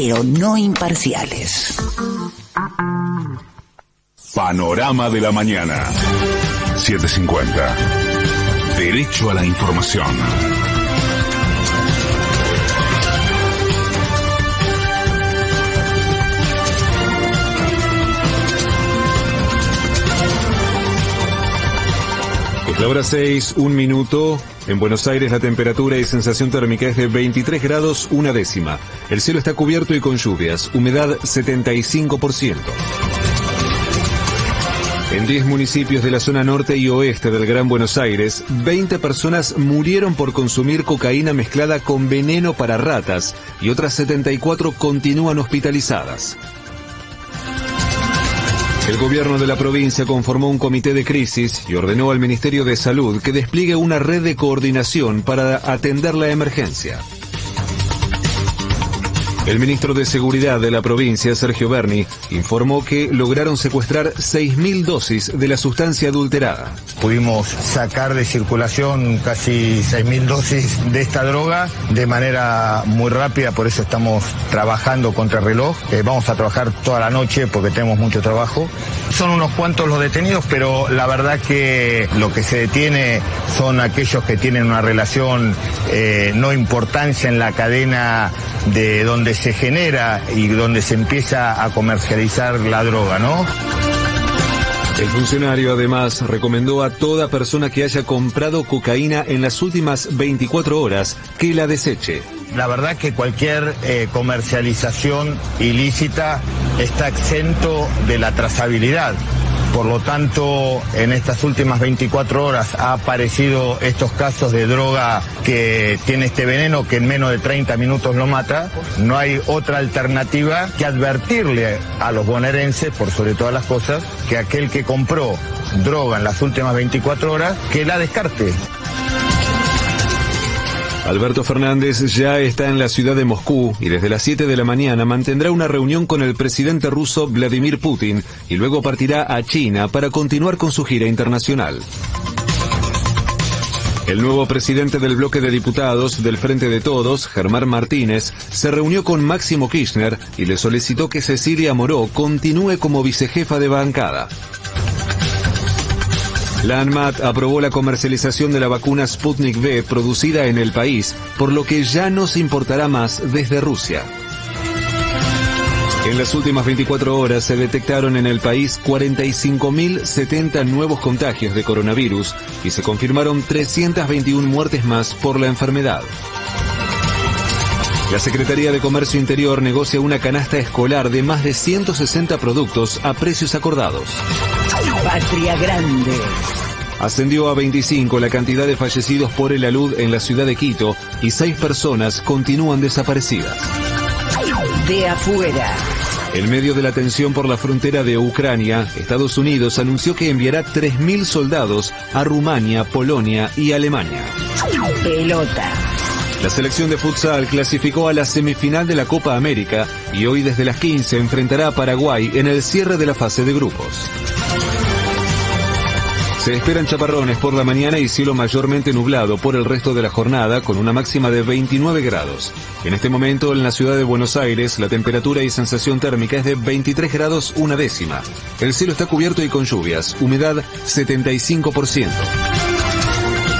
pero no imparciales. Panorama de la mañana. 750. Derecho a la información. Es la hora 6, un minuto. En Buenos Aires la temperatura y sensación térmica es de 23 grados una décima. El cielo está cubierto y con lluvias. Humedad 75%. En 10 municipios de la zona norte y oeste del Gran Buenos Aires, 20 personas murieron por consumir cocaína mezclada con veneno para ratas y otras 74 continúan hospitalizadas. El gobierno de la provincia conformó un comité de crisis y ordenó al Ministerio de Salud que despliegue una red de coordinación para atender la emergencia. El ministro de Seguridad de la provincia, Sergio Berni, informó que lograron secuestrar 6.000 dosis de la sustancia adulterada. Pudimos sacar de circulación casi 6.000 dosis de esta droga de manera muy rápida, por eso estamos trabajando contra reloj. Eh, vamos a trabajar toda la noche porque tenemos mucho trabajo. Son unos cuantos los detenidos, pero la verdad que lo que se detiene son aquellos que tienen una relación eh, no importancia en la cadena de donde se genera y donde se empieza a comercializar la droga, ¿no? El funcionario además recomendó a toda persona que haya comprado cocaína en las últimas 24 horas que la deseche. La verdad que cualquier eh, comercialización ilícita está exento de la trazabilidad. Por lo tanto, en estas últimas 24 horas ha aparecido estos casos de droga que tiene este veneno que en menos de 30 minutos lo mata. No hay otra alternativa que advertirle a los bonaerenses, por sobre todas las cosas, que aquel que compró droga en las últimas 24 horas, que la descarte. Alberto Fernández ya está en la ciudad de Moscú y desde las 7 de la mañana mantendrá una reunión con el presidente ruso Vladimir Putin y luego partirá a China para continuar con su gira internacional. El nuevo presidente del bloque de diputados del Frente de Todos, Germán Martínez, se reunió con Máximo Kirchner y le solicitó que Cecilia Moró continúe como vicejefa de bancada. La ANMAT aprobó la comercialización de la vacuna Sputnik V producida en el país, por lo que ya no se importará más desde Rusia. En las últimas 24 horas se detectaron en el país 45.070 nuevos contagios de coronavirus y se confirmaron 321 muertes más por la enfermedad. La Secretaría de Comercio Interior negocia una canasta escolar de más de 160 productos a precios acordados. Patria Grande. Ascendió a 25 la cantidad de fallecidos por el alud en la ciudad de Quito y seis personas continúan desaparecidas. De afuera. En medio de la tensión por la frontera de Ucrania, Estados Unidos anunció que enviará 3.000 soldados a Rumania, Polonia y Alemania. Pelota. La selección de futsal clasificó a la semifinal de la Copa América y hoy desde las 15 enfrentará a Paraguay en el cierre de la fase de grupos. Se esperan chaparrones por la mañana y cielo mayormente nublado por el resto de la jornada con una máxima de 29 grados. En este momento en la ciudad de Buenos Aires la temperatura y sensación térmica es de 23 grados una décima. El cielo está cubierto y con lluvias, humedad 75%.